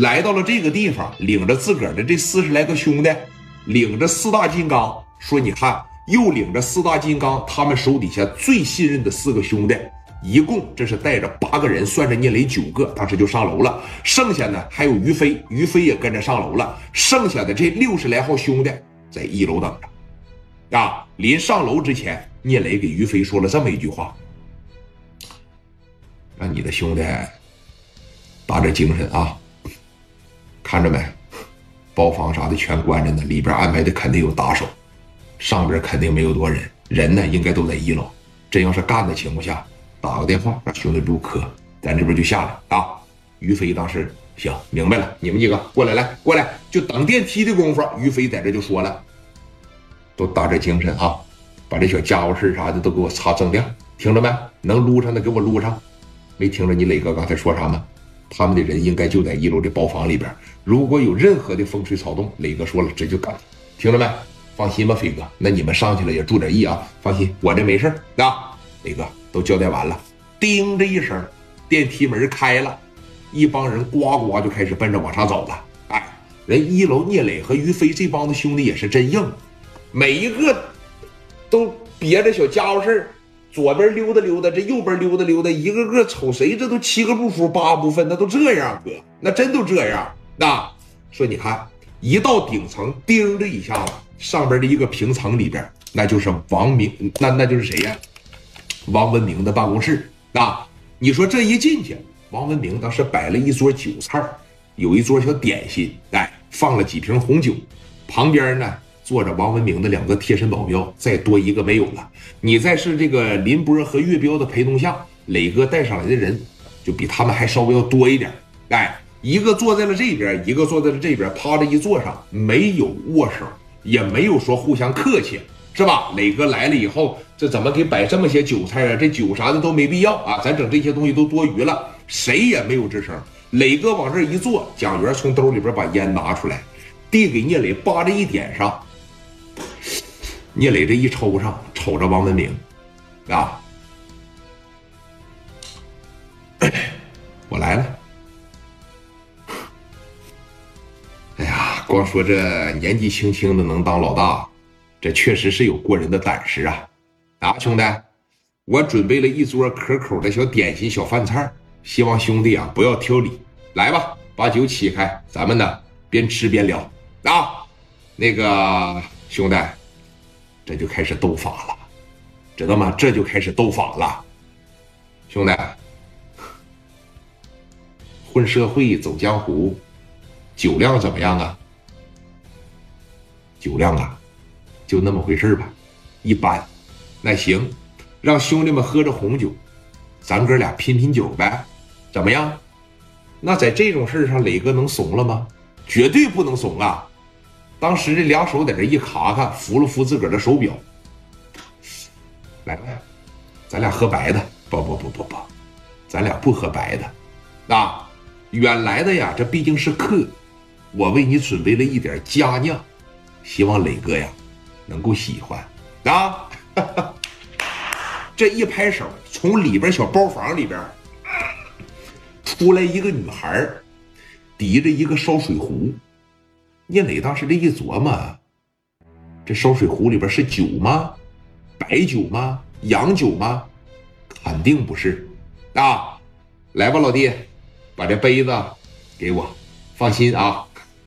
来到了这个地方，领着自个儿的这四十来个兄弟，领着四大金刚，说：“你看，又领着四大金刚，他们手底下最信任的四个兄弟，一共这是带着八个人，算着聂磊九个，当时就上楼了。剩下呢还有于飞，于飞也跟着上楼了。剩下的这六十来号兄弟在一楼等着。啊，临上楼之前，聂磊给于飞说了这么一句话：让你的兄弟打点精神啊。”看着没，包房啥的全关着呢，里边安排的肯定有打手，上边肯定没有多人，人呢应该都在一楼。真要是干的情况下，打个电话让兄弟入科，咱这边就下来啊。于飞当时行，明白了，你们几个过来，来过来，就等电梯的功夫，于飞在这就说了，都打点精神啊，把这小家伙事啥的都给我擦锃亮，听着没？能撸上的给我撸上，没听着你磊哥刚才说啥吗？他们的人应该就在一楼的包房里边。如果有任何的风吹草动，磊哥说了，这就干。听着没？放心吧，飞哥。那你们上去了也注点意啊。放心，我这没事啊。磊哥都交代完了。叮的一声，电梯门开了，一帮人呱呱就开始奔着往上走了。哎，人一楼聂磊和于飞这帮子兄弟也是真硬，每一个都憋着小家伙事儿。左边溜达溜达，这右边溜达溜达，一个个瞅谁这都七个不服八不忿，那都这样哥，那真都这样。那说你看，一到顶层，叮的一下子，上边的一个平层里边，那就是王明，那那就是谁呀？王文明的办公室。那你说这一进去，王文明当时摆了一桌酒菜，有一桌小点心，哎，放了几瓶红酒，旁边呢。坐着王文明的两个贴身保镖，再多一个没有了。你再是这个林波和岳彪的陪同下，磊哥带上来的人就比他们还稍微要多一点。哎，一个坐在了这边，一个坐在了这边，趴着一坐上，没有握手，也没有说互相客气，是吧？磊哥来了以后，这怎么给摆这么些酒菜啊？这酒啥的都没必要啊，咱整这些东西都多余了。谁也没有吱声。磊哥往这一坐，蒋元从兜里边把烟拿出来，递给聂磊，扒着一点上。聂磊这一抽上，瞅着王文明，啊，我来了。哎呀，光说这年纪轻轻的能当老大，这确实是有过人的胆识啊！啊，兄弟，我准备了一桌可口的小点心、小饭菜，希望兄弟啊不要挑理。来吧，把酒起开，咱们呢边吃边聊啊。那个兄弟。这就开始斗法了，知道吗？这就开始斗法了，兄弟，混社会走江湖，酒量怎么样啊？酒量啊，就那么回事吧，一般。那行，让兄弟们喝着红酒，咱哥俩拼拼酒呗，怎么样？那在这种事上，磊哥能怂了吗？绝对不能怂啊！当时这两手在这一卡卡，扶了扶自个儿的手表，来来，咱俩喝白的。不不不不不，咱俩不喝白的。啊，远来的呀，这毕竟是客，我为你准备了一点佳酿，希望磊哥呀能够喜欢。啊，这一拍手，从里边小包房里边出来一个女孩，提着一个烧水壶。聂磊当时这一琢磨，这烧水壶里边是酒吗？白酒吗？洋酒吗？肯定不是。啊，来吧，老弟，把这杯子给我，放心啊。